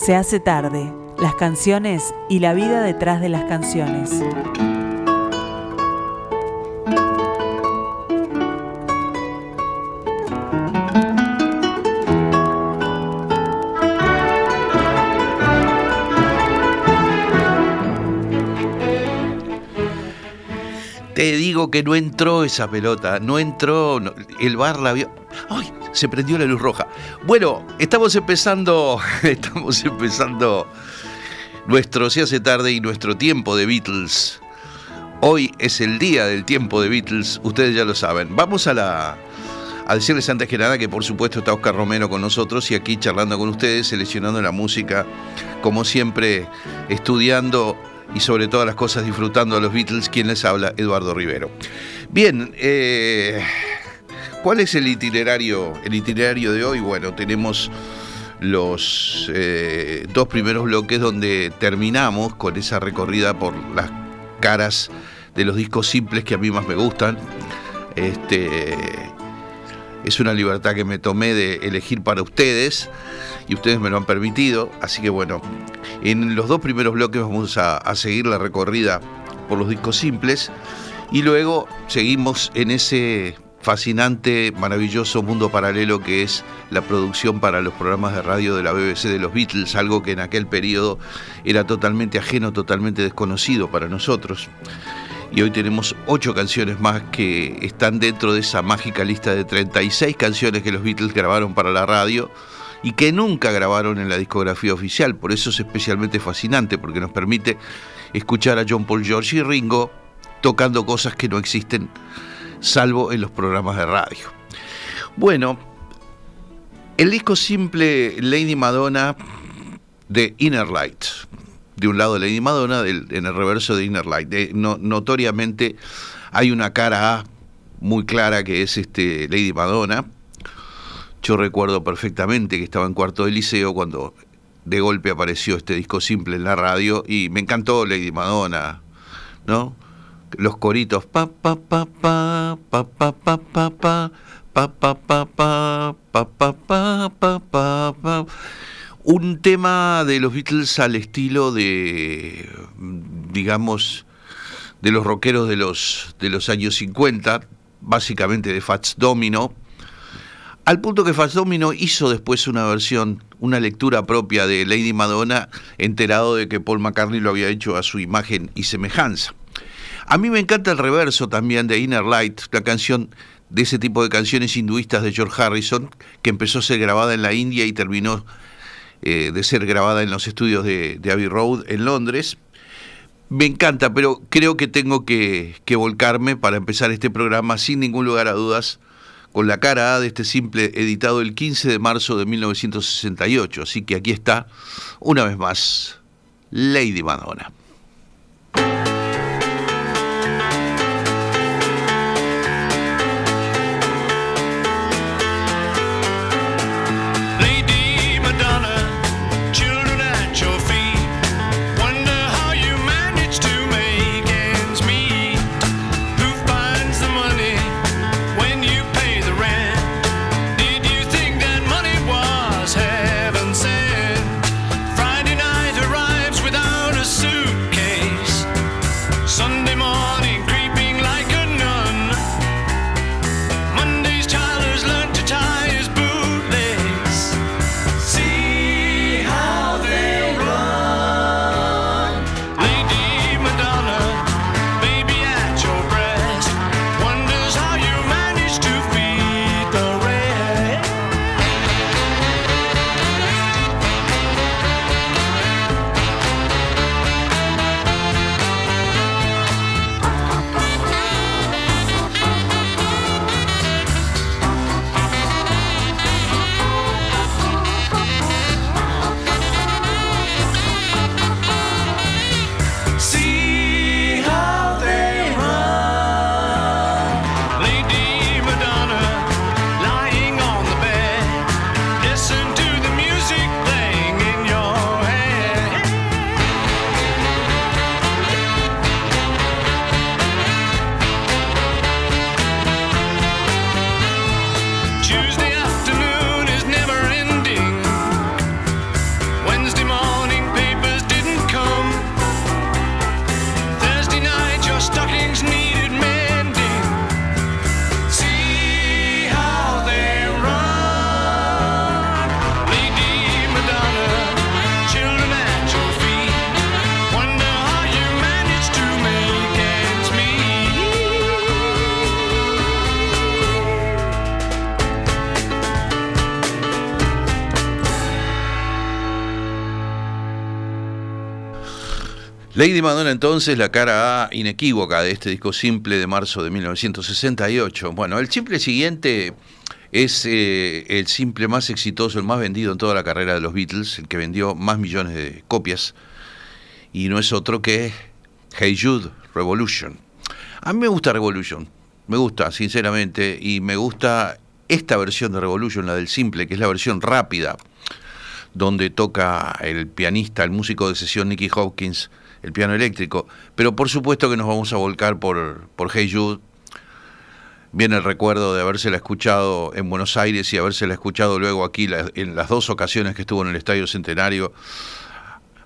Se hace tarde, las canciones y la vida detrás de las canciones. Te digo que no entró esa pelota, no entró, el bar la vio. ¡Ay! Se prendió la luz roja. Bueno, estamos empezando, estamos empezando nuestro Se hace tarde y nuestro tiempo de Beatles. Hoy es el día del tiempo de Beatles, ustedes ya lo saben. Vamos a la a decirles antes que nada que por supuesto está Oscar Romero con nosotros y aquí charlando con ustedes, seleccionando la música, como siempre, estudiando y sobre todas las cosas disfrutando a los Beatles, quien les habla, Eduardo Rivero. Bien, eh, ¿cuál es el itinerario, el itinerario de hoy? Bueno, tenemos los eh, dos primeros bloques donde terminamos con esa recorrida por las caras de los discos simples que a mí más me gustan. Este, es una libertad que me tomé de elegir para ustedes y ustedes me lo han permitido. Así que bueno, en los dos primeros bloques vamos a, seguir la recorrida por los discos simples y luego seguimos en ese fascinante, maravilloso mundo paralelo que es la producción para los programas de radio de la BBC de los Beatles, algo que en aquel periodo era totalmente ajeno, totalmente desconocido para nosotros. Y hoy tenemos ocho canciones más que están dentro de esa mágica lista de 36 canciones que los Beatles grabaron para la radio y que nunca grabaron en la discografía oficial. Por eso es especialmente fascinante, porque nos permite escuchar a John Paul George y Ringo tocando cosas que no existen salvo en los programas de radio. Bueno, el disco simple Lady Madonna de Inner Light. De un lado Lady Madonna, en el reverso de Inner Light. notoriamente hay una cara A muy clara que es este Lady Madonna, yo recuerdo perfectamente que estaba en cuarto de liceo cuando de golpe apareció este disco simple en la radio y me encantó Lady Madonna, ¿no? Los coritos pa pa pa pa pa pa pa pa pa pa pa pa pa pa pa pa un tema de los Beatles al estilo de digamos de los rockeros de los de los años 50, básicamente de Fats Domino, al punto que Fats Domino hizo después una versión, una lectura propia de Lady Madonna, enterado de que Paul McCartney lo había hecho a su imagen y semejanza. A mí me encanta el reverso también de Inner Light, la canción de ese tipo de canciones hinduistas de George Harrison, que empezó a ser grabada en la India y terminó eh, de ser grabada en los estudios de, Abbey Road en Londres. Me encanta, pero creo que tengo que, que volcarme para empezar este programa sin ningún lugar a dudas con la cara A de este simple editado el 15 de marzo de 1968. Así que aquí está, una vez más, Lady Madonna. Lady Madonna entonces, la cara inequívoca de este disco simple de marzo de 1968. Bueno, el simple siguiente es eh, el simple más exitoso, el más vendido en toda la carrera de los Beatles, el que vendió más millones de copias, y no es otro que Hey Jude Revolution. A mí me gusta Revolution, me gusta, sinceramente, y me gusta esta versión de Revolution, la del simple, que es la versión rápida, donde toca el pianista, el músico de sesión Nicky Hopkins, el piano eléctrico. Pero por supuesto que nos vamos a volcar por, por Hey Jude. Viene el recuerdo de habérsela escuchado en Buenos Aires y habérsela escuchado luego aquí en las dos ocasiones que estuvo en el Estadio Centenario,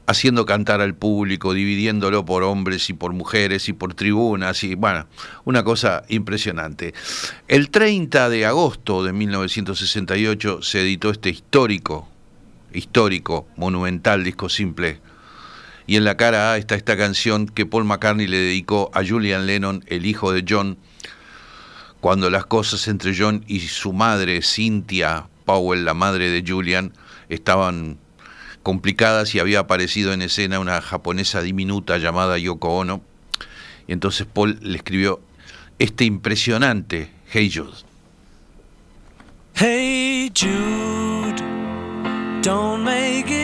haciendo cantar al público, dividiéndolo por hombres y por mujeres y por tribunas, y bueno, una cosa impresionante. El 30 de agosto de 1968 se editó este histórico, histórico, monumental disco simple y en la cara A está esta canción que Paul McCartney le dedicó a Julian Lennon, el hijo de John, cuando las cosas entre John y su madre, Cynthia Powell, la madre de Julian, estaban complicadas y había aparecido en escena una japonesa diminuta llamada Yoko Ono. Y entonces Paul le escribió este impresionante Hey Jude. Hey Jude, don't make it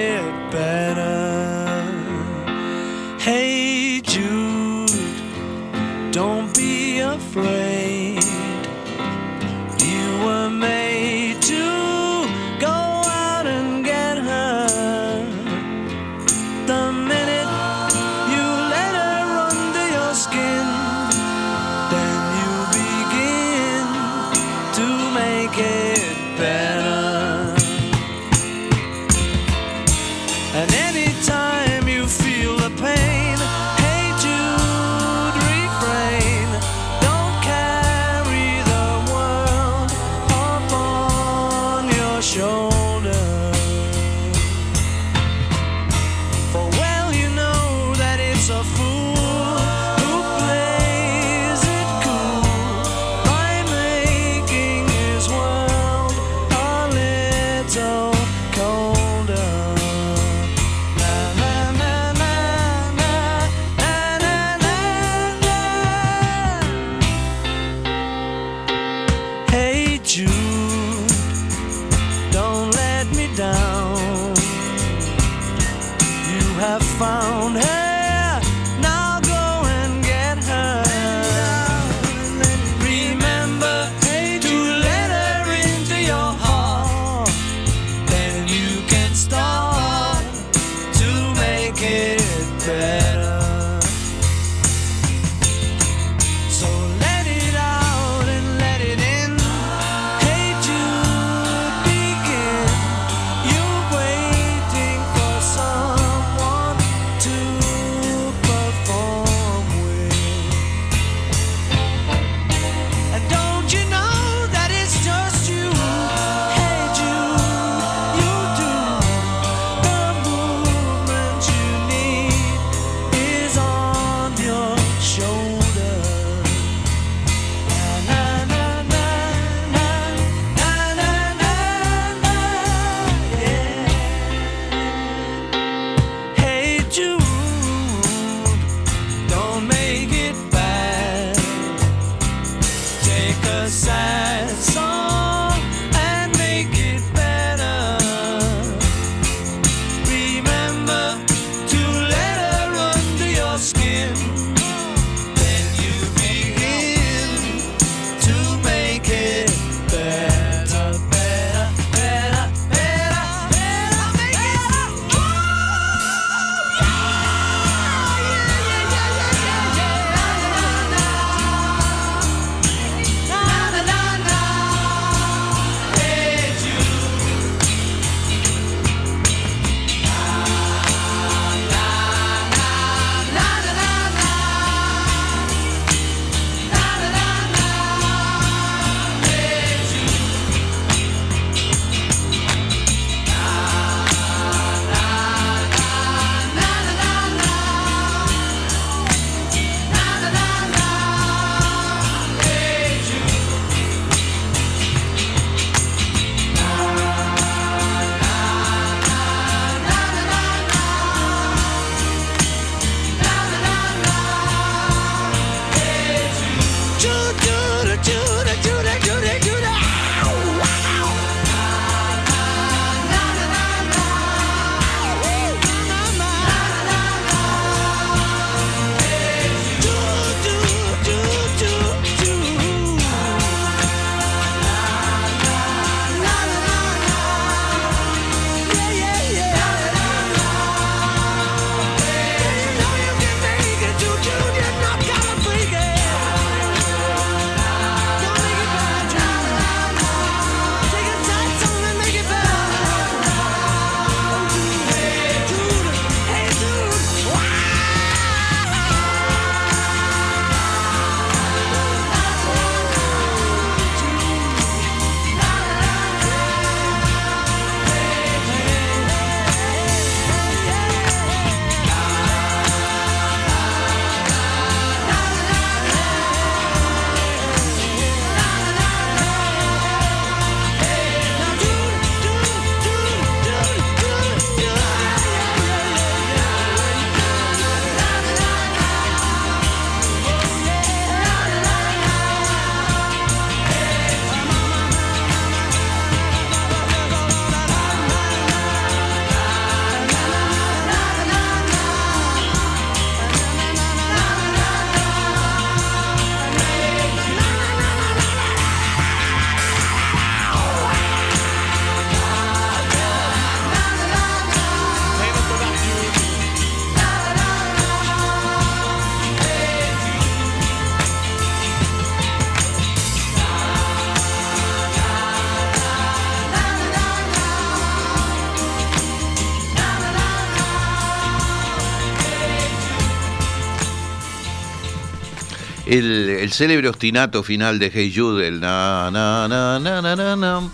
El, célebre ostinato final de Hey Jude, el na na na na na na na.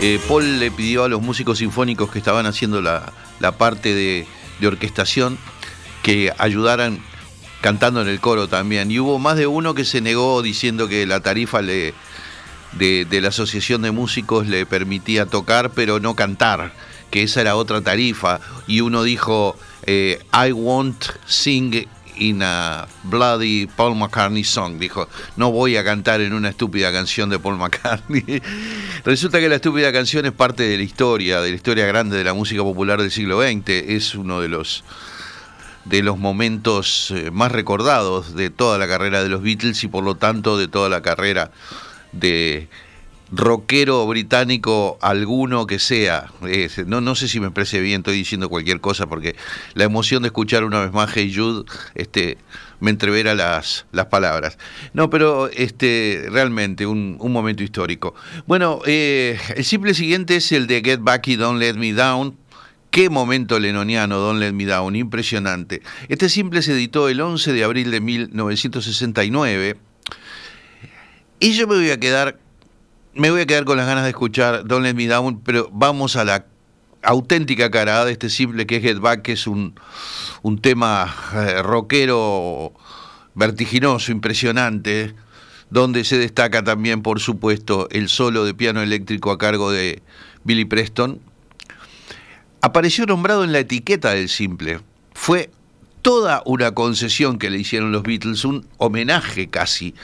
Eh, Paul le pidió a los músicos sinfónicos que estaban haciendo la, la parte de, orquestación que ayudaran cantando en el coro también. Y hubo más de uno que se negó diciendo que la tarifa de, de la Asociación de Músicos le permitía tocar, pero no cantar, que esa era otra tarifa. Y uno dijo, eh, I won't sing in bloody Paul McCartney song. Dijo, no voy a cantar en una estúpida canción de Paul McCartney. Resulta que la estúpida canción es parte de la historia, de la historia grande de la música popular del siglo XX. Es uno de los de los momentos eh, más recordados de toda la carrera de los Beatles y por lo tanto de toda la carrera de rockero británico alguno que sea. No, no sé si me expresé bien, estoy diciendo cualquier cosa porque la emoción de escuchar una vez más Hey Jude este, me entrevera las, las palabras. No, pero este, realmente un, un momento histórico. Bueno, eh, el simple siguiente es el de Get Back y Don't Let Me Down. Qué momento lenoniano, Don't Let Me Down, impresionante. Este simple se editó el 11 de abril de 1969. Y yo me voy a quedar, me voy a quedar con las ganas de escuchar Don't Let Me Down, pero vamos a la auténtica cara de este simple que es Get Back, que es un, un tema eh, rockero vertiginoso, impresionante, donde se destaca también, por supuesto, el solo de piano eléctrico a cargo de Billy Preston. Apareció nombrado en la etiqueta del simple. Fue toda una concesión que le hicieron los Beatles, un homenaje casi,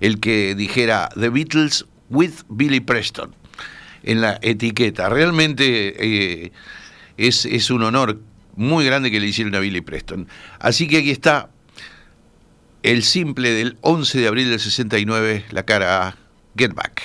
el que dijera The Beatles with Billy Preston en la etiqueta. Realmente eh, es, es un honor muy grande que le hicieron a Billy Preston. Así que aquí está el simple del 11 de abril del 69, la cara Get Back.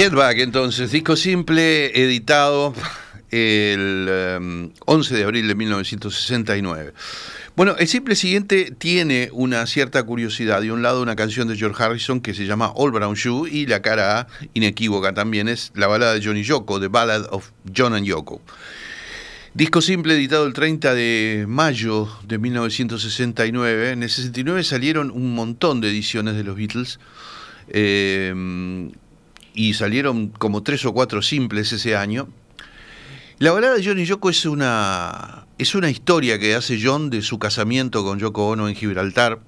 Get Back, entonces, disco simple, editado el em, 11 de abril de 1969. Bueno, el simple siguiente tiene una cierta curiosidad. De un lado, una canción de George Harrison que se llama All Brown Shoe y la cara A, inequívoca también, es la balada de Johnny Yoko, The Ballad of John and Yoko. Disco simple editado el 30 de mayo de 1969. En el 69 salieron un montón de ediciones de los Beatles. eh, y salieron como tres o cuatro simples ese año. La balada de John y Yoko es una, es una historia que hace John de su casamiento con Yoko Ono en Gibraltar.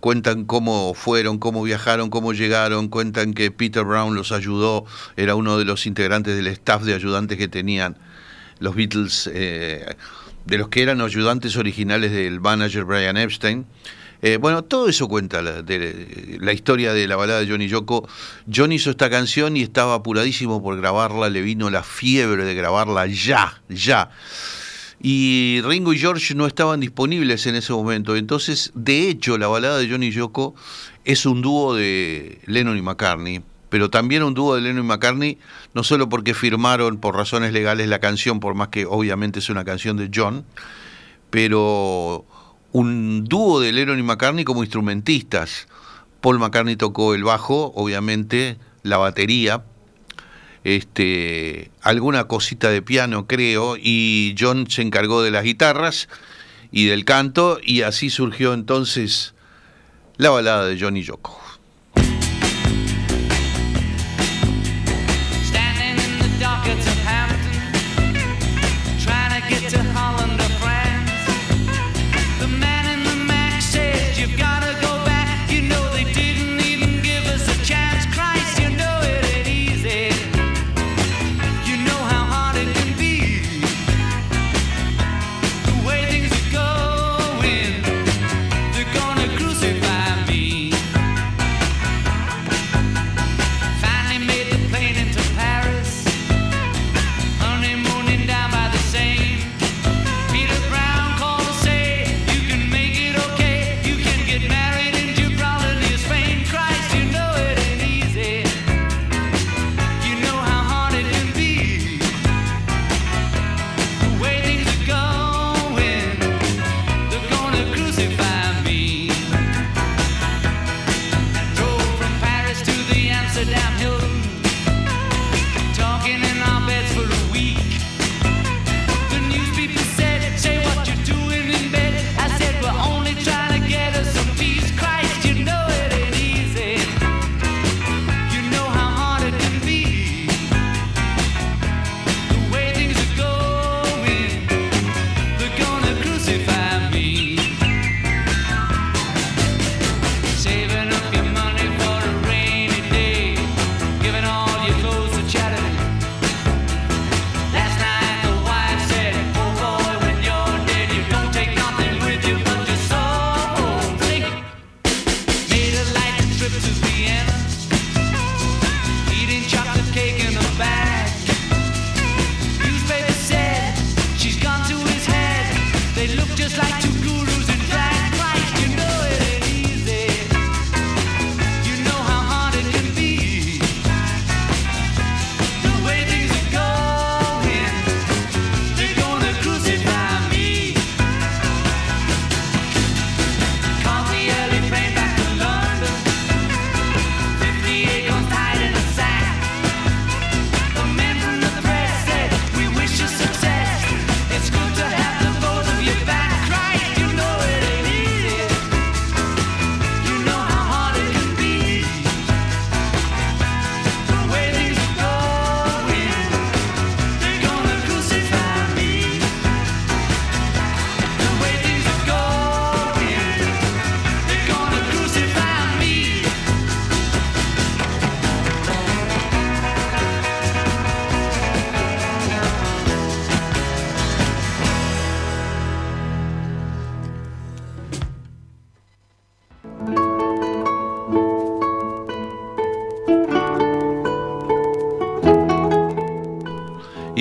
Cuentan cómo fueron, cómo viajaron, cómo llegaron. Cuentan que Peter Brown los ayudó, era uno de los integrantes del staff de ayudantes que tenían los Beatles, eh, de los que eran ayudantes originales del manager Brian Epstein. Eh, bueno, todo eso cuenta la, historia de la balada de Johnny Yoko. John hizo esta canción y estaba apuradísimo por grabarla, le vino la fiebre de grabarla ya, ya. Y Ringo y George no estaban disponibles en ese momento. Entonces, de hecho, la balada de Johnny Yoko es un dúo de Lennon y McCartney. Pero también un dúo de Lennon y McCartney, no solo porque firmaron por razones legales la canción, por más que obviamente es una canción de John, pero un dúo de Lennon y McCartney como instrumentistas. Paul McCartney tocó el bajo, obviamente, la batería, este, alguna cosita de piano, creo, y John se encargó de las guitarras y del canto, y así surgió entonces la balada de Johnny Yoko.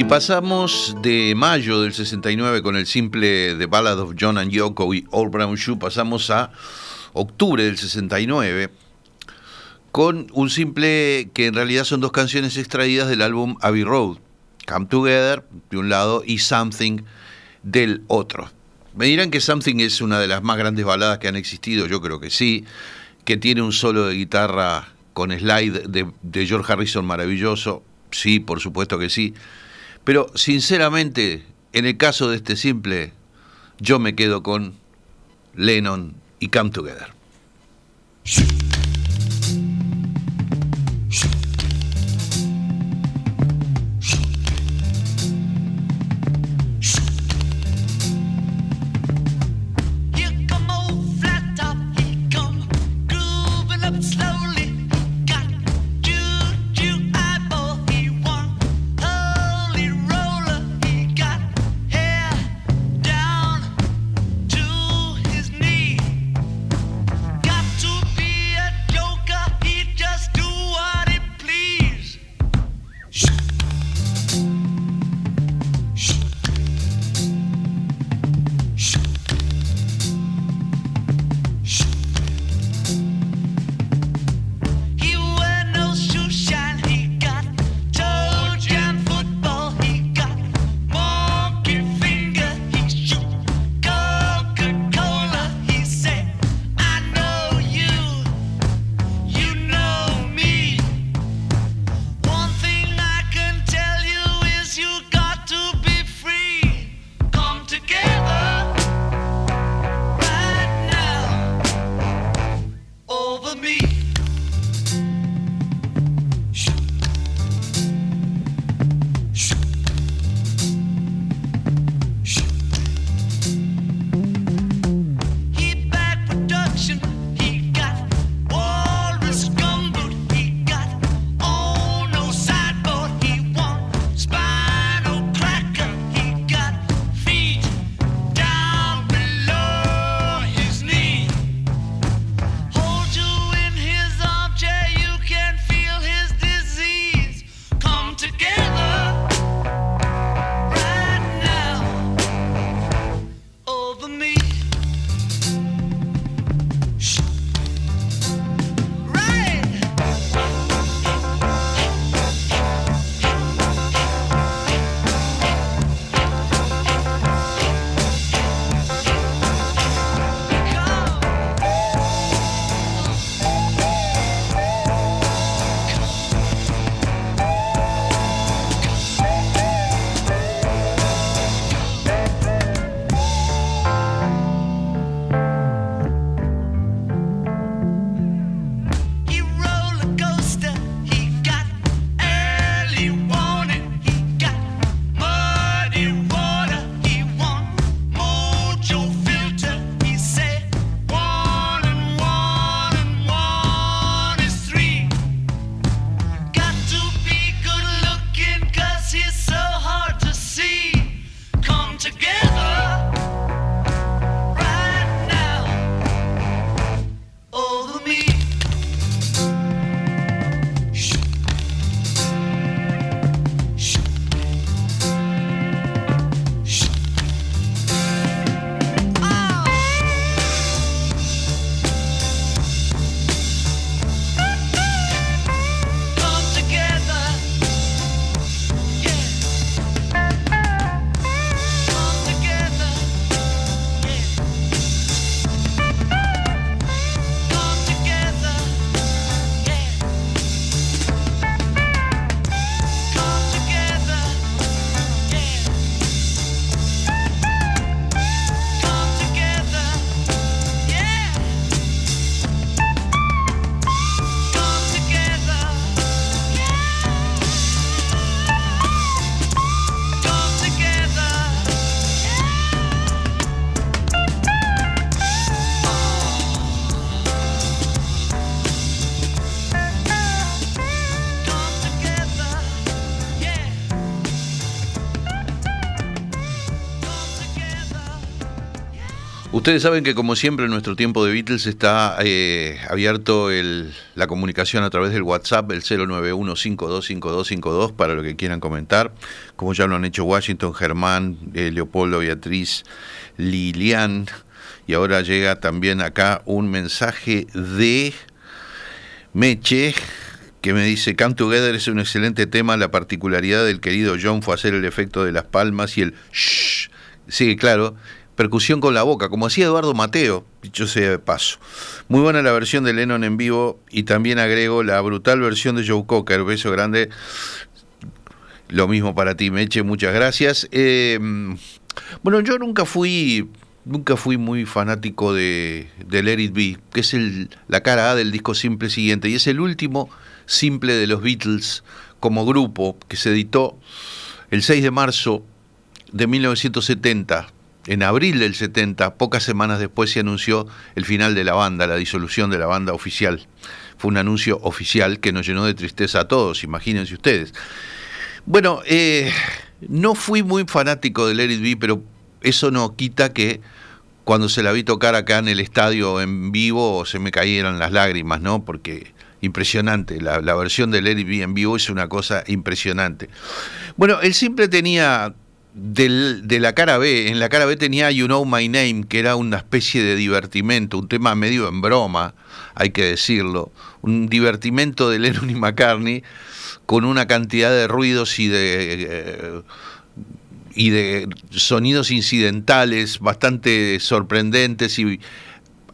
Pasamos de mayo del 69 con el simple The Ballad of John and Yoko y All Brown Shoe, pasamos a octubre del 69 con un simple que en realidad son dos canciones extraídas del álbum Abbey Road, Come Together de un lado y Something del otro. Me dirán que Something es una de las más grandes baladas que han existido, yo creo que sí, que tiene un solo de guitarra con slide de, de George Harrison maravilloso, sí, por supuesto que sí, pero sinceramente, en el caso de este simple, yo me quedo con Lennon y Come Together. Ustedes saben que como siempre en nuestro tiempo de Beatles está eh, abierto el- la comunicación a través del WhatsApp, el 091-525252 para lo que quieran comentar, como ya lo han hecho Washington, Germán, eh, Leopoldo, Beatriz, Lilian, y ahora llega también acá un mensaje de Meche, que me dice, Come Together es un excelente tema, la particularidad del querido John fue hacer el efecto de las palmas y el shh. Sí, claro, percusión con la boca, como hacía Eduardo Mateo, dicho sea de paso. Muy buena la versión de Lennon en vivo y también agrego la brutal versión de Joe Cocker, beso grande. Lo mismo para ti, Meche, muchas gracias. Eh, bueno, yo nunca fui nunca fui muy fanático de, de Let Be, que es el, la cara A del disco simple siguiente, y es el último simple de los Beatles como grupo que se editó el 6 de marzo de 1970. En abril del 70, pocas semanas después, se anunció el final de la banda, la disolución de la banda oficial. Fue un anuncio oficial que nos llenó de tristeza a todos, imagínense ustedes. Bueno, eh, no fui muy fanático de Let Be, pero eso no quita que cuando se la vi tocar acá en el estadio en vivo se me cayeron las lágrimas, ¿no? Porque impresionante, la, versión de Let Be en vivo es una cosa impresionante. Bueno, él siempre tenía del- de la cara B, en la cara B tenía You Know My Name, que era una especie de divertimento, un tema medio en broma, hay que decirlo, un divertimento de Lennon y McCartney con una cantidad de ruidos y de eh, y de sonidos incidentales bastante sorprendentes y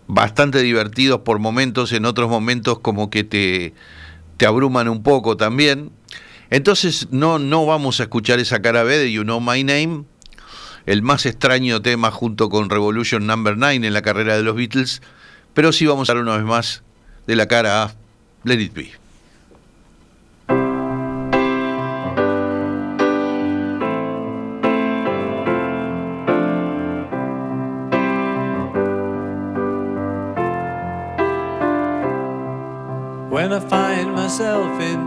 bastante divertidos por momentos, en otros momentos como que te, te abruman un poco también. Entonces no, no vamos a escuchar esa cara B de You Know My Name, el más extraño tema junto con Revolution Number 9 en la carrera de los Beatles, pero sí vamos a hablar una vez más de la cara A, Let It Be. When I find myself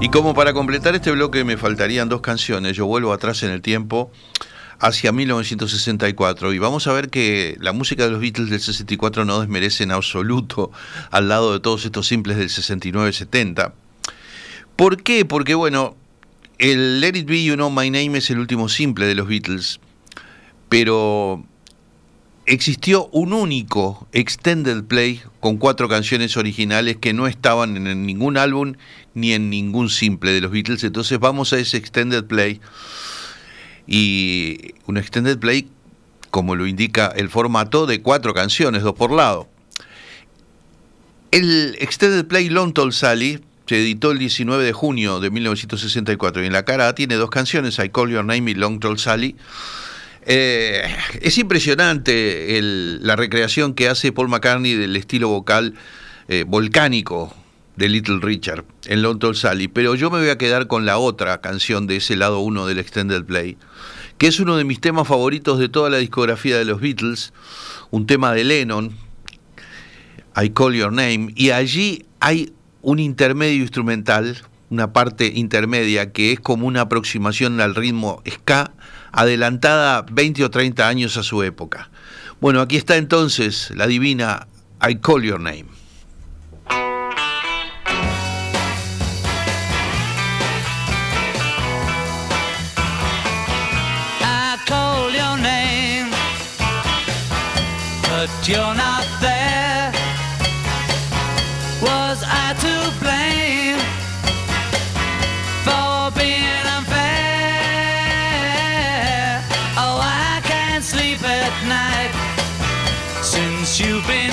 Y como para completar este bloque me faltarían dos canciones, yo vuelvo atrás en el tiempo hacia 1964 y vamos a ver que la música de los Beatles del 64 no desmerece en absoluto al lado de todos estos simples del 69-70. ¿Por qué? Porque bueno, el Let It Be You Know My Name es el último simple de los Beatles, pero existió un único extended play con cuatro canciones originales que no estaban en ningún álbum ni en ningún simple de los Beatles. Entonces vamos a ese extended play y un extended play como lo indica el formato de cuatro canciones, dos por lado. El extended play Long Tall Sally se editó el 19 de junio de 1964 y en la cara tiene dos canciones, I Call Your Name y Long Tall Sally. Eh, es impresionante la recreación que hace Paul McCartney del estilo vocal eh, volcánico de Little Richard en Long Tall Sally, pero yo me voy a quedar con la otra canción de ese lado 1 del Extended Play, que es uno de mis temas favoritos de toda la discografía de los Beatles, un tema de Lennon, I Call Your Name, y allí hay un intermedio instrumental, una parte intermedia que es como una aproximación al ritmo ska, adelantada 20 o 30 años a su época. Bueno, aquí está entonces la divina I Call Your Name. I call your name, but you're not you've been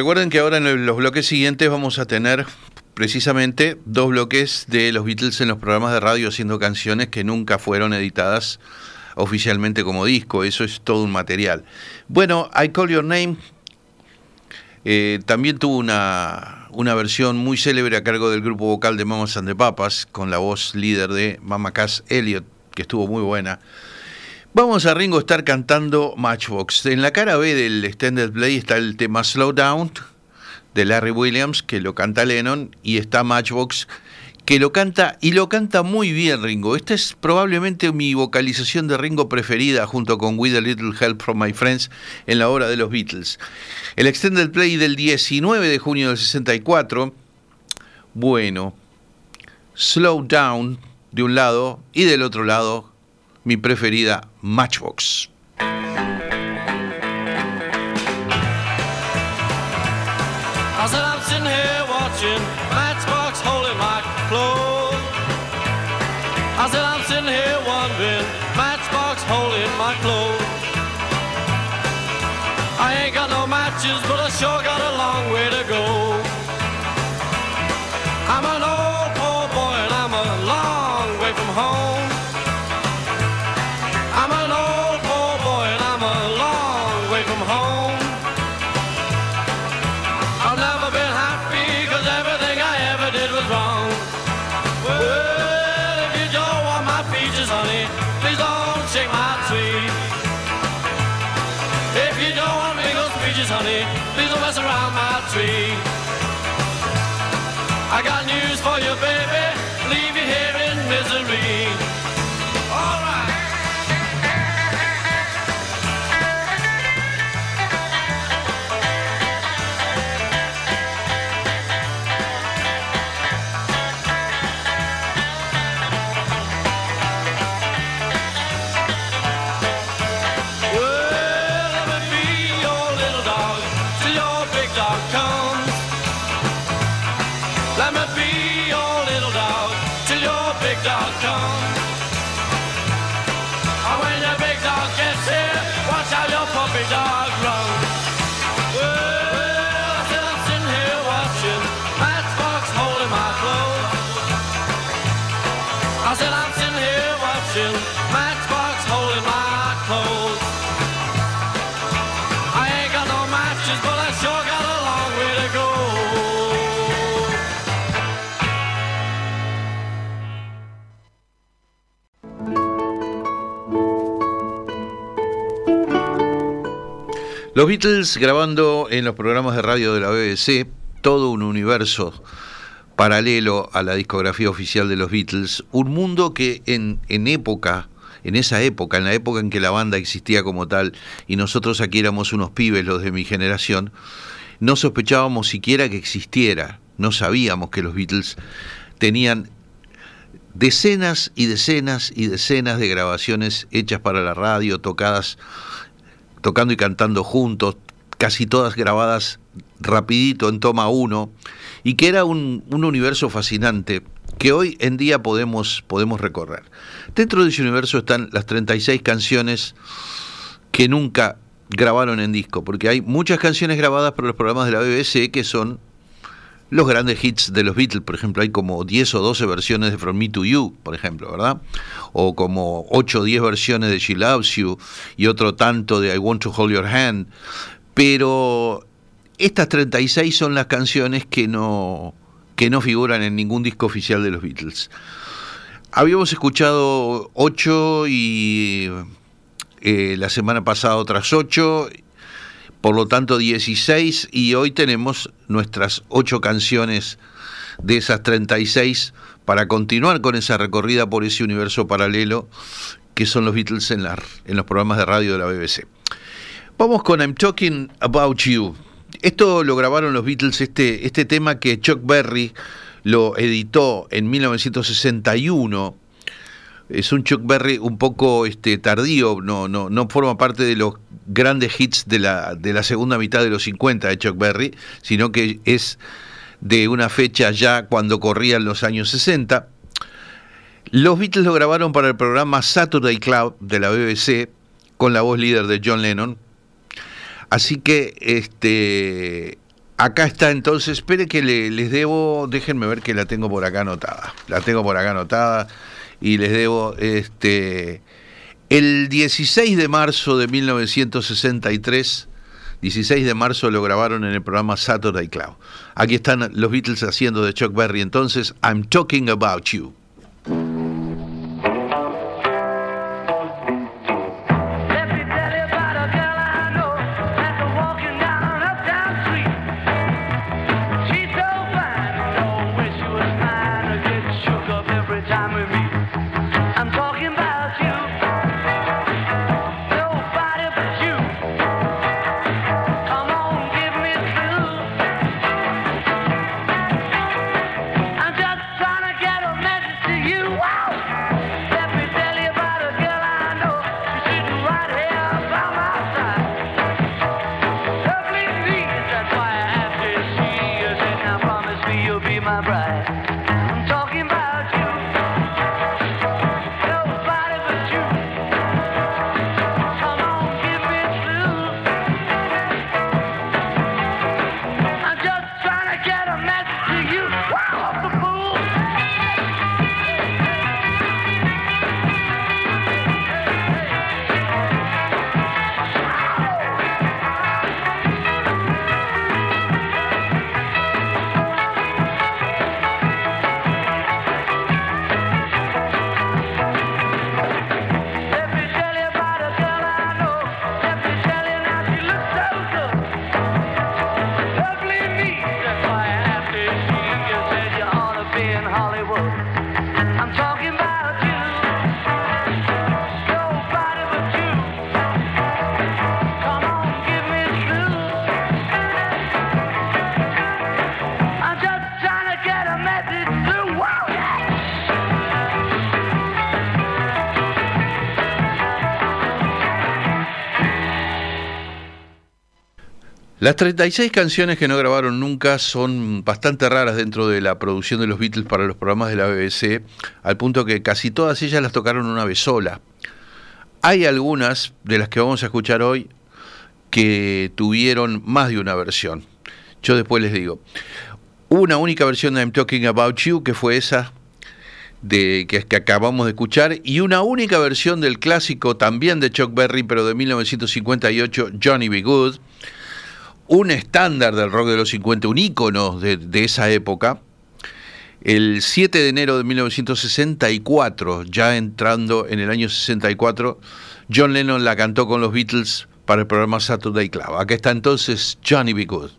recuerden que ahora en los bloques siguientes vamos a tener precisamente dos bloques de los Beatles en los programas de radio haciendo canciones que nunca fueron editadas oficialmente como disco. Eso es todo un material. Bueno, I Call Your Name eh, también tuvo una, una versión muy célebre a cargo del grupo vocal de Mamas and the Papas, con la voz líder de Mama Cass Elliot, que estuvo muy buena. Vamos a Ringo estar cantando Matchbox. En la cara B del Extended Play está el tema Slow Down de Larry Williams, que lo canta Lennon, y está Matchbox, que lo canta, y lo canta muy bien Ringo. Esta es probablemente mi vocalización de Ringo preferida, junto con With a Little Help from My Friends, en la obra de los Beatles. El Extended Play del 19 de junio del 64, bueno, Slow Down de un lado, y del otro lado, mi preferida, Matchbox. Los Beatles grabando en los programas de radio de la BBC todo un universo paralelo a la discografía oficial de los Beatles, un mundo que en, en época, en esa época, en la época en que la banda existía como tal, y nosotros aquí éramos unos pibes, los de mi generación, no sospechábamos siquiera que existiera, no sabíamos que los Beatles tenían decenas y decenas y decenas de grabaciones hechas para la radio, tocadas tocando y cantando juntos, casi todas grabadas rapidito en toma uno, y que era un, un universo fascinante que hoy en día podemos, podemos recorrer. Dentro de ese universo están las 36 canciones que nunca grabaron en disco, porque hay muchas canciones grabadas por los programas de la BBC que son los grandes hits de los Beatles, por ejemplo, hay como 10 o 12 versiones de From Me to You, por ejemplo, ¿verdad? O como 8 o 10 versiones de She Loves You y otro tanto de I Want to Hold Your Hand. Pero estas 36 son las canciones que no, que no figuran en ningún disco oficial de los Beatles. Habíamos escuchado 8 y eh, la semana pasada otras 8 por lo tanto 16 y hoy tenemos nuestras 8 canciones de esas 36 para continuar con esa recorrida por ese universo paralelo que son los Beatles en, la, en los programas de radio de la BBC. Vamos con I'm Talking About You. Esto lo grabaron los Beatles, este, este tema que Chuck Berry lo editó en 1961 es un Chuck Berry un poco este, tardío, no, no, no forma parte de los grandes hits de la, de la segunda mitad de los 50 de Chuck Berry, sino que es de una fecha ya cuando corrían los años 60. Los Beatles lo grabaron para el programa Saturday Club de la BBC con la voz líder de John Lennon. Así que este acá está entonces, espere que le- les debo, déjenme ver que la tengo por acá anotada. La tengo por acá anotada y les debo este el 16 de marzo de 1963 16 de marzo lo grabaron en el programa Saturday Club. Aquí están los Beatles haciendo de Chuck Berry entonces I'm talking about you. Las 36 canciones que no grabaron nunca son bastante raras dentro de la producción de los Beatles para los programas de la BBC, al punto que casi todas ellas las tocaron una vez sola. Hay algunas de las que vamos a escuchar hoy que tuvieron más de una versión. Yo después les digo. Una única versión de I'm Talking About You, que fue esa de, que, que acabamos de escuchar, y una única versión del clásico también de Chuck Berry, pero de 1958, Johnny B. Good un estándar del rock de los 50, un ícono de, esa época. El 7 de enero de 1964, ya entrando en el año 64, John Lennon la cantó con los Beatles para el programa Saturday Club. Acá está entonces Johnny B. Good.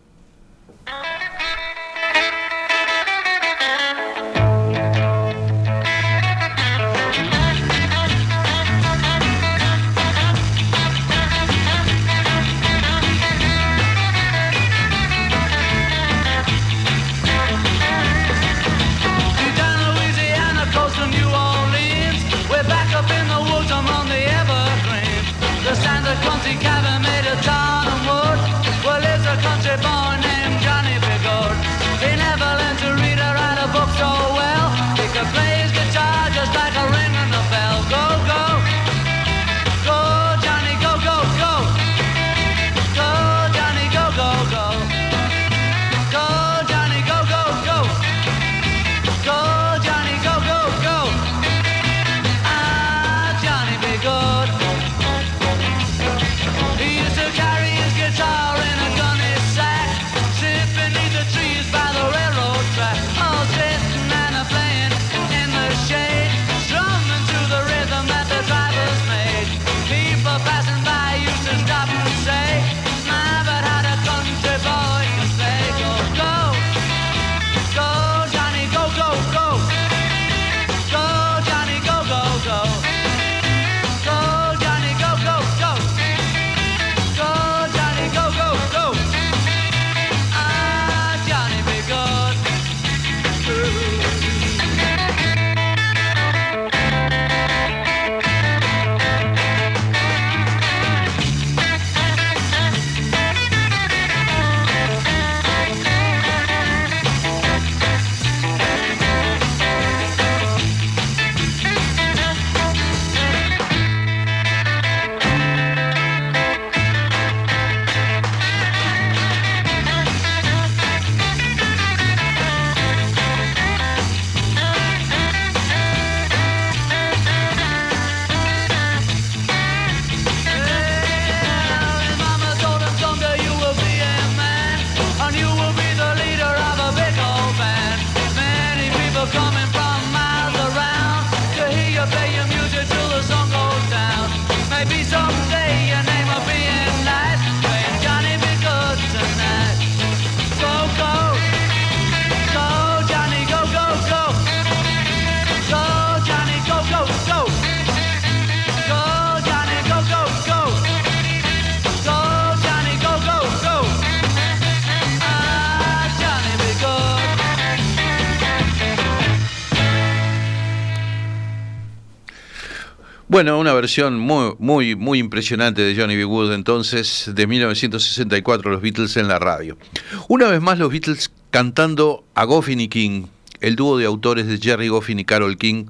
Bueno, una versión muy, muy, muy impresionante de Johnny B. Wood entonces, de 1964, los Beatles en la radio. Una vez más los Beatles cantando a Goffin y King, el dúo de autores de Jerry Goffin y Carol King,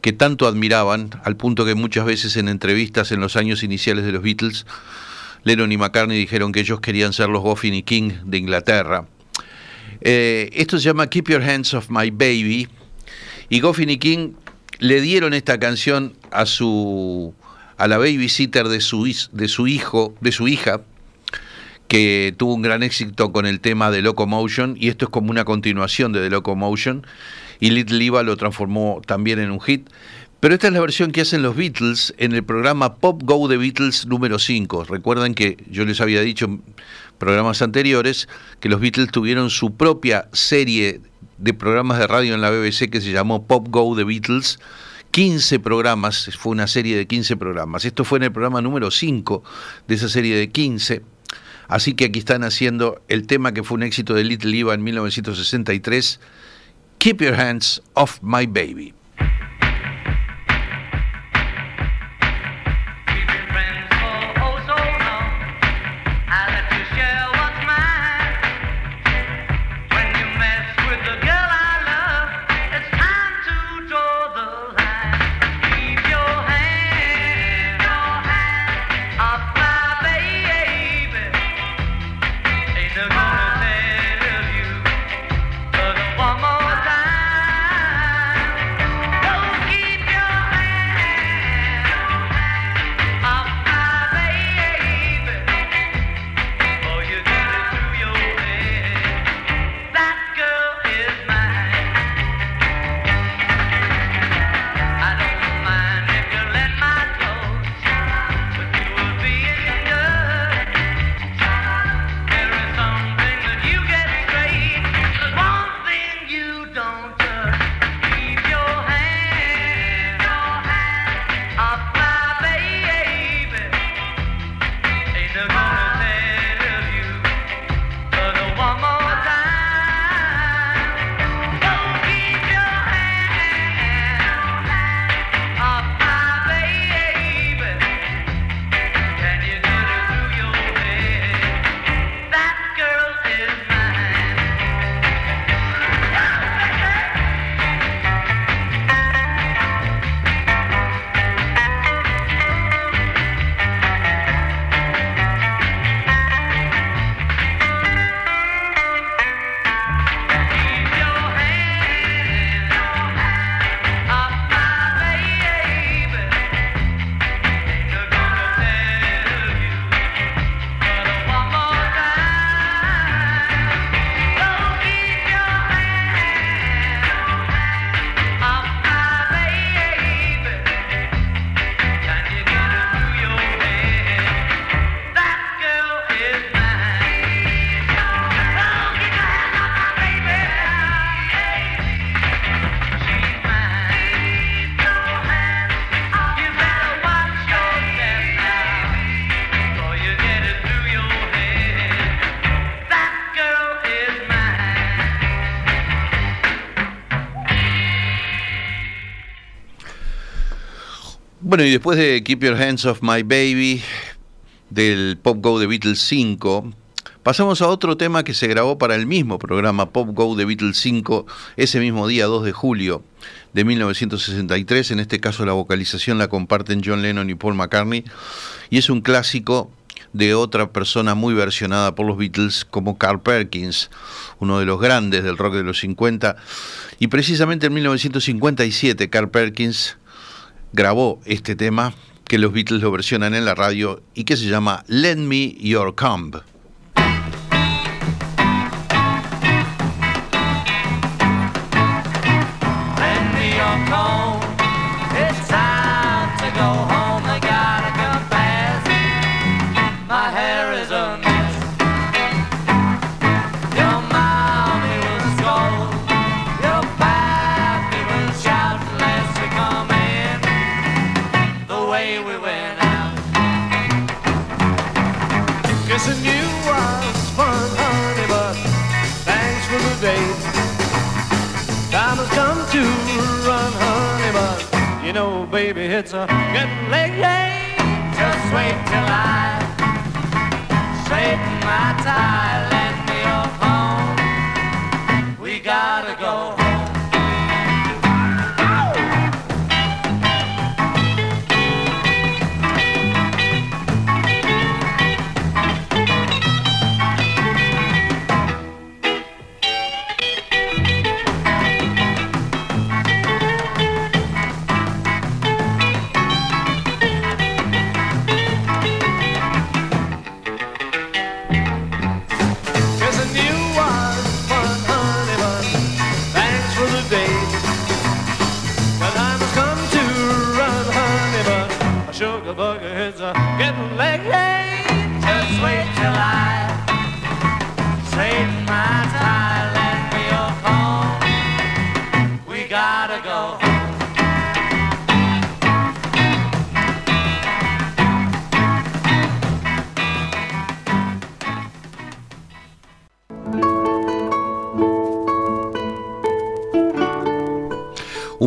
que tanto admiraban, al punto que muchas veces en entrevistas en los años iniciales de los Beatles, Lennon y McCartney dijeron que ellos querían ser los Goffin y King de Inglaterra. Eh, esto se llama Keep Your Hands Off My Baby, y Goffin y King le dieron esta canción a su a la babysitter de su, de su hijo, de su hija, que tuvo un gran éxito con el tema de Locomotion, y esto es como una continuación de The Locomotion, y Little Eva lo transformó también en un hit. Pero esta es la versión que hacen los Beatles en el programa Pop Go The Beatles número 5. Recuerdan que yo les había dicho en programas anteriores que los Beatles tuvieron su propia serie de programas de radio en la BBC que se llamó Pop Go The Beatles, 15 programas, fue una serie de 15 programas. Esto fue en el programa número 5 de esa serie de 15. Así que aquí están haciendo el tema que fue un éxito de Little Eva en 1963, Keep Your Hands Off My Baby. Bueno, y después de Keep Your Hands Off My Baby, del Pop Go de Beatles 5, pasamos a otro tema que se grabó para el mismo programa Pop Go de Beatles 5, ese mismo día 2 de julio de 1963. En este caso la vocalización la comparten John Lennon y Paul McCartney, y es un clásico de otra persona muy versionada por los Beatles como Carl Perkins, uno de los grandes del rock de los 50. Y precisamente en 1957 Carl Perkins grabó este tema que los Beatles lo versionan en la radio y que se llama Lend Me Your Comb. It's a getting late. Just wait till I straighten my tie.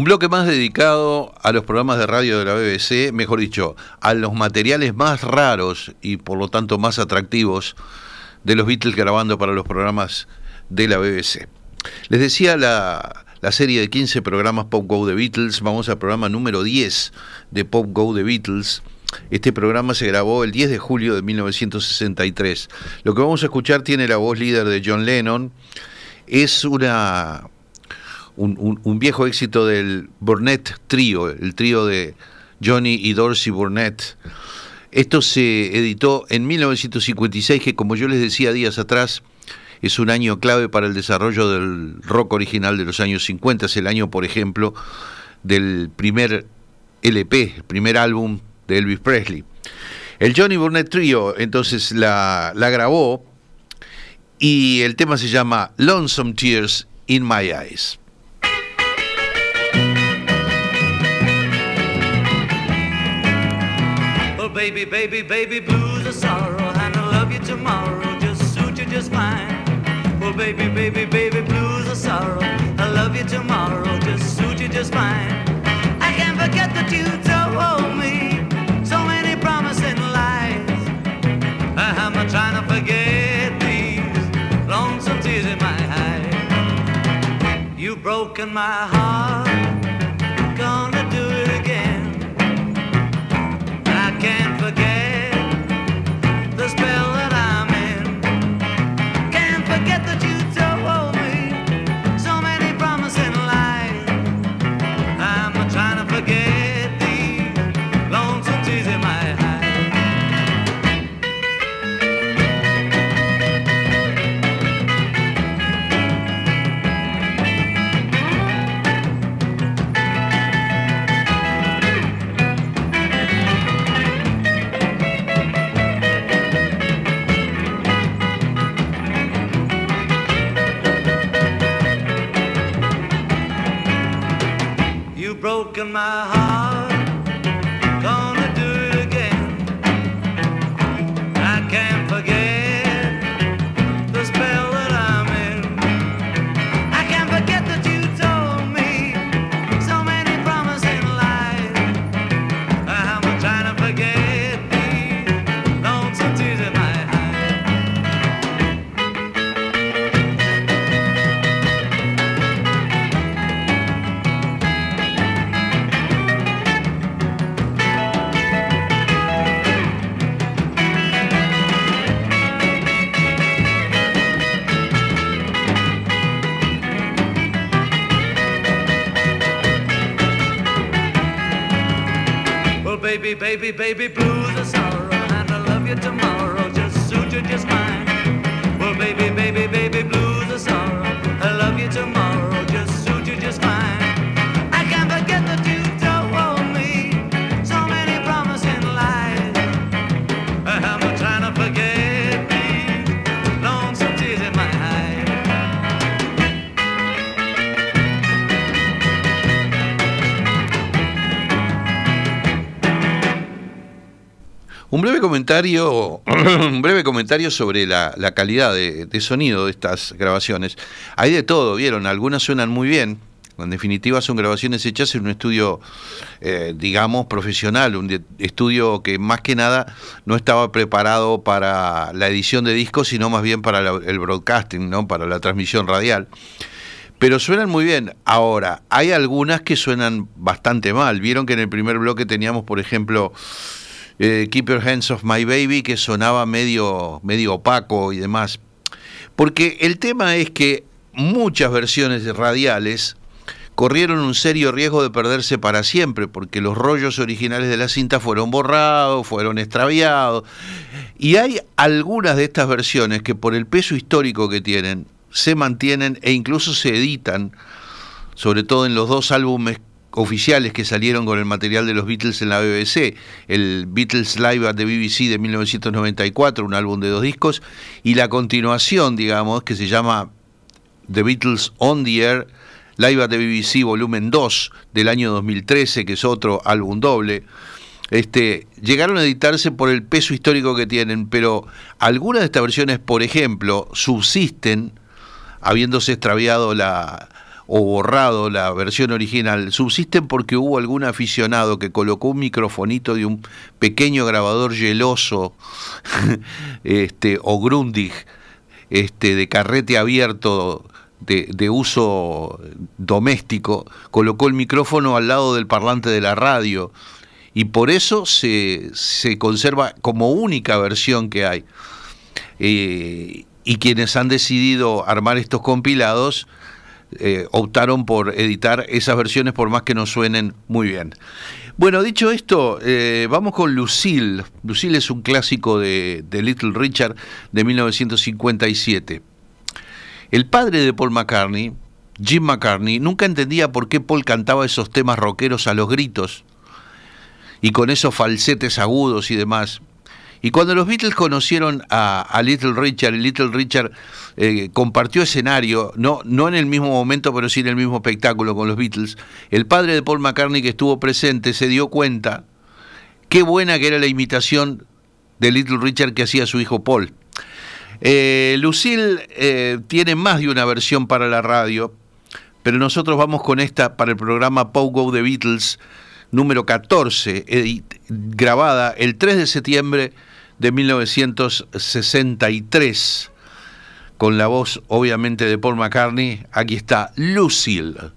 Un bloque más dedicado a los programas de radio de la BBC, mejor dicho, a los materiales más raros y por lo tanto más atractivos de los Beatles grabando para los programas de la BBC. Les decía la, la serie de 15 programas Pop Go de Beatles, vamos al programa número 10 de Pop Go de Beatles. Este programa se grabó el 10 de julio de 1963. Lo que vamos a escuchar tiene la voz líder de John Lennon. Es una, un, un- viejo éxito del Burnett Trio, el trío de Johnny y Dorsey Burnett. Esto se editó en 1956, que como yo les decía días atrás, es un año clave para el desarrollo del rock original de los años 50. Es el año, por ejemplo, del primer LP, el primer álbum de Elvis Presley. El Johnny Burnett Trio entonces la grabó y el tema se llama Lonesome Tears in My Eyes. Baby, baby, baby, blues are sorrow, and I love you tomorrow, just suit you just fine. Well, baby, baby, baby, blues are sorrow, I love you tomorrow, just suit you just fine. I can't forget that you told me so many promising lies. Uh, I'm not trying to forget these lonesome tears in my eyes. You've broken my heart, baby, baby, baby, comentario, un breve comentario sobre la, calidad de, de sonido de estas grabaciones. Hay de todo, vieron, algunas suenan muy bien. En definitiva son grabaciones hechas en un estudio, eh, digamos, profesional, un estudio que más que nada no estaba preparado para la edición de discos, sino más bien para la- el broadcasting, ¿no? para la transmisión radial. Pero suenan muy bien. Ahora, hay algunas que suenan bastante mal. Vieron que en el primer bloque teníamos, por ejemplo, eh, Keep Your Hands Off My Baby, que sonaba medio, medio opaco y demás. Porque el tema es que muchas versiones radiales corrieron un serio riesgo de perderse para siempre, porque los rollos originales de la cinta fueron borrados, fueron extraviados. Y hay algunas de estas versiones que por el peso histórico que tienen, se mantienen e incluso se editan, sobre todo en los dos álbumes oficiales que salieron con el material de los Beatles en la BBC, el Beatles Live at the BBC de 1994, un álbum de dos discos, y la continuación, digamos, que se llama The Beatles on the Air, Live at the BBC volumen 2 del año 2013, que es otro álbum doble. Este, llegaron a editarse por el peso histórico que tienen, pero algunas de estas versiones, por ejemplo, subsisten, habiéndose extraviado la o borrado la versión original, subsisten porque hubo algún aficionado que colocó un microfonito de un pequeño grabador geloso este, o Grundig este, de carrete abierto de, uso doméstico, colocó el micrófono al lado del parlante de la radio y por eso se, se conserva como única versión que hay. Eh, y quienes han decidido armar estos compilados eh, optaron por editar esas versiones por más que no suenen muy bien. Bueno, dicho esto, eh, vamos con Lucille. Lucille es un clásico de, de Little Richard de 1957. El padre de Paul McCartney, Jim McCartney, nunca entendía por qué Paul cantaba esos temas rockeros a los gritos y con esos falsetes agudos y demás. Y cuando los Beatles conocieron a, Little Richard, y Little Richard eh, compartió escenario, no, no en el mismo momento, pero sí en el mismo espectáculo con los Beatles, el padre de Paul McCartney que estuvo presente se dio cuenta qué buena que era la imitación de Little Richard que hacía su hijo Paul. Eh, Lucille eh, tiene más de una versión para la radio, pero nosotros vamos con esta para el programa Pogo de Beatles número 14, edit- grabada el 3 de septiembre de 1963, con la voz obviamente de Paul McCartney. Aquí está Lucille.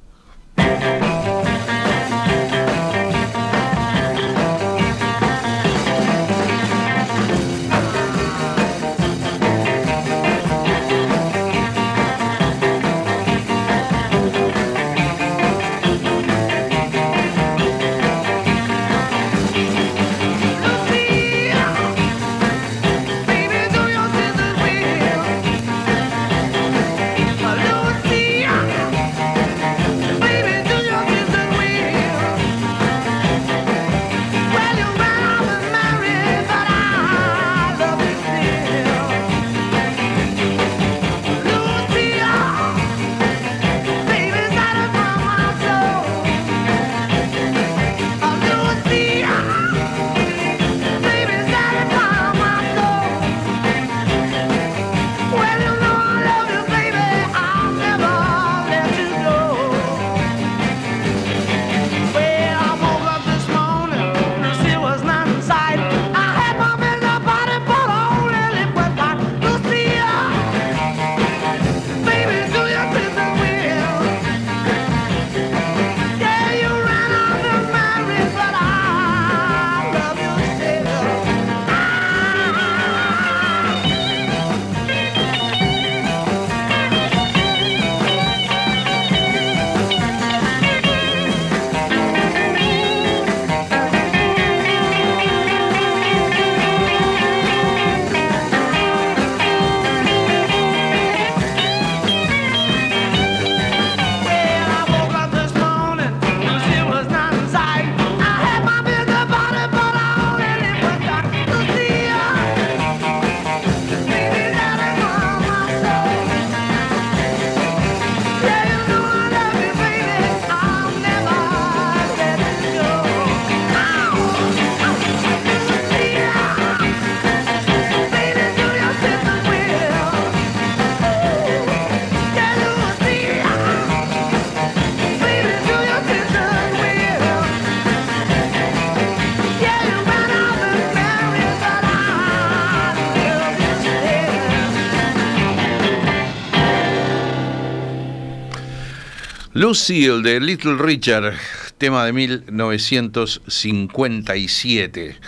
Lucille de Little Richard, tema de 1957.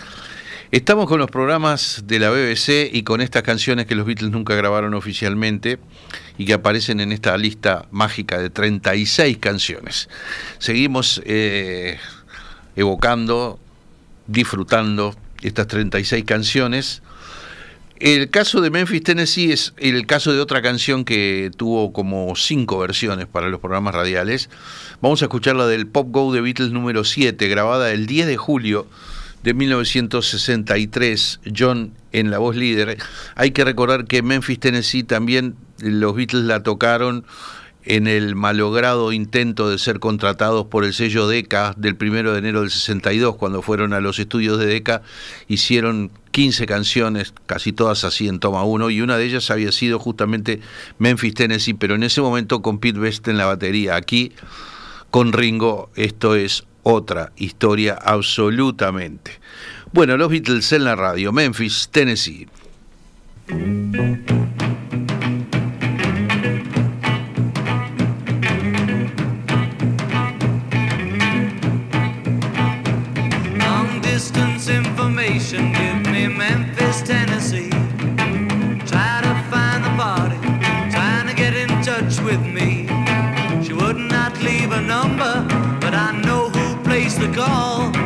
Estamos con los programas de la BBC y con estas canciones que los Beatles nunca grabaron oficialmente y que aparecen en esta lista mágica de 36 canciones. Seguimos eh, evocando, disfrutando estas 36 canciones. El caso de Memphis, Tennessee es el caso de otra canción que tuvo como cinco versiones para los programas radiales. Vamos a escuchar la del Pop Go de Beatles número 7, grabada el 10 de julio de 1963, John en la voz líder. Hay que recordar que Memphis, Tennessee también los Beatles la tocaron en el malogrado intento de ser contratados por el sello Decca del 1 de enero del 62, cuando fueron a los estudios de Decca, hicieron 15 canciones, casi todas así en toma 1, y una de ellas había sido justamente Memphis, Tennessee, pero en ese momento con Pete Best en la batería. Aquí, con Ringo, esto es otra historia absolutamente. Bueno, los Beatles en la radio, Memphis, Tennessee. The call.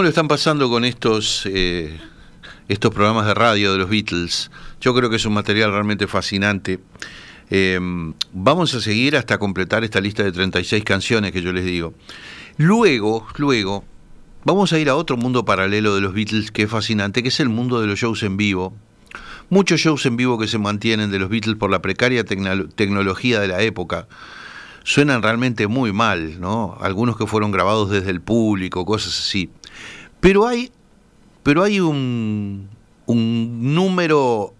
¿Cómo lo están pasando con estos, eh, estos programas de radio de los Beatles? Yo creo que es un material realmente fascinante. Eh, vamos a seguir hasta completar esta lista de 36 canciones que yo les digo. Luego, luego, vamos a ir a otro mundo paralelo de los Beatles que es fascinante, que es el mundo de los shows en vivo. Muchos shows en vivo que se mantienen de los Beatles por la precaria tecno- tecnología de la época suenan realmente muy mal, ¿no? Algunos que fueron grabados desde el público, cosas así. Pero hay, pero hay un, un número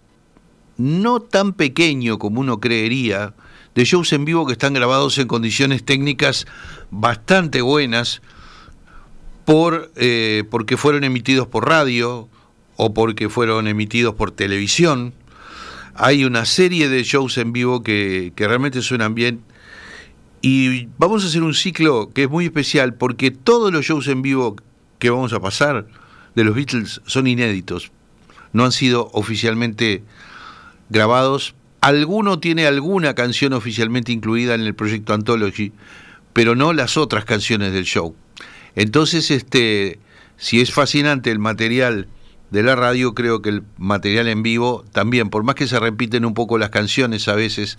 no tan pequeño como uno creería de shows en vivo que están grabados en condiciones técnicas bastante buenas por, eh, porque fueron emitidos por radio o porque fueron emitidos por televisión. Hay una serie de shows en vivo que, que realmente suenan bien y vamos a hacer un ciclo que es muy especial porque todos los shows en vivo que vamos a pasar de los Beatles son inéditos. No han sido oficialmente grabados. Alguno tiene alguna canción oficialmente incluida en el proyecto Anthology, pero no las otras canciones del show. Entonces, este, si es fascinante el material de la radio, creo que el material en vivo también, por más que se repiten un poco las canciones a veces,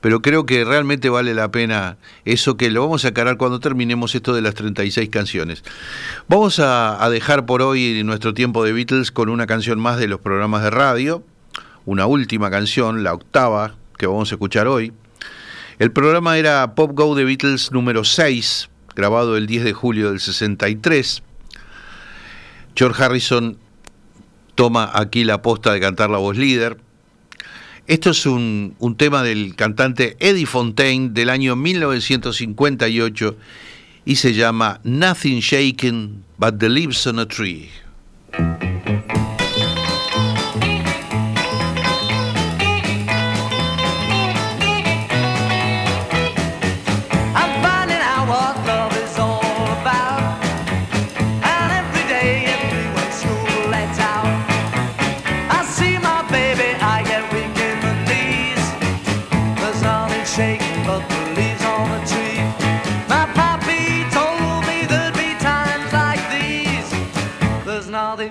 pero creo que realmente vale la pena eso que lo vamos a acabar cuando terminemos esto de las 36 canciones. Vamos a, a dejar por hoy nuestro tiempo de Beatles con una canción más de los programas de radio, una última canción, la octava que vamos a escuchar hoy. El programa era Pop Go The Beatles número 6, grabado el 10 de julio del 63. George Harrison toma aquí la posta de cantar la voz líder. Esto es un, un tema del cantante Eddie Fontaine del año 1958 y se llama Nothing Shaken But the Leaves on a Tree.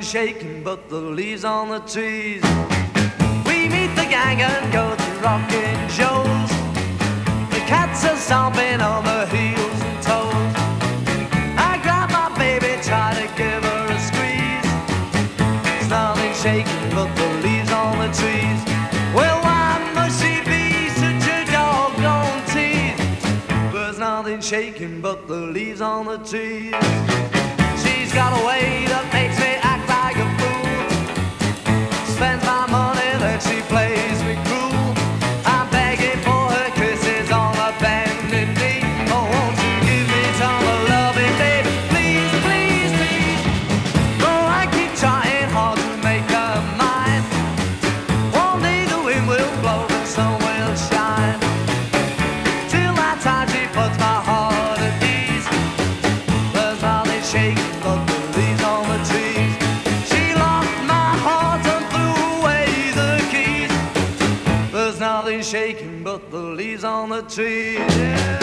Shaking but the leaves on the trees. We meet the gang and go to Rockin' Joe's. The cats are stomping on the heels and toes. I grab my baby, try to give her a squeeze. There's shaking but the leaves on the trees. Well, why must she be such a doggone tease? There's nothing shaking but the leaves on the trees. She's got a way that makes me money, then she plays me leaves on the trees. Yeah.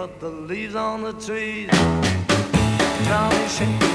But the leaves on the trees. Nothing shaking but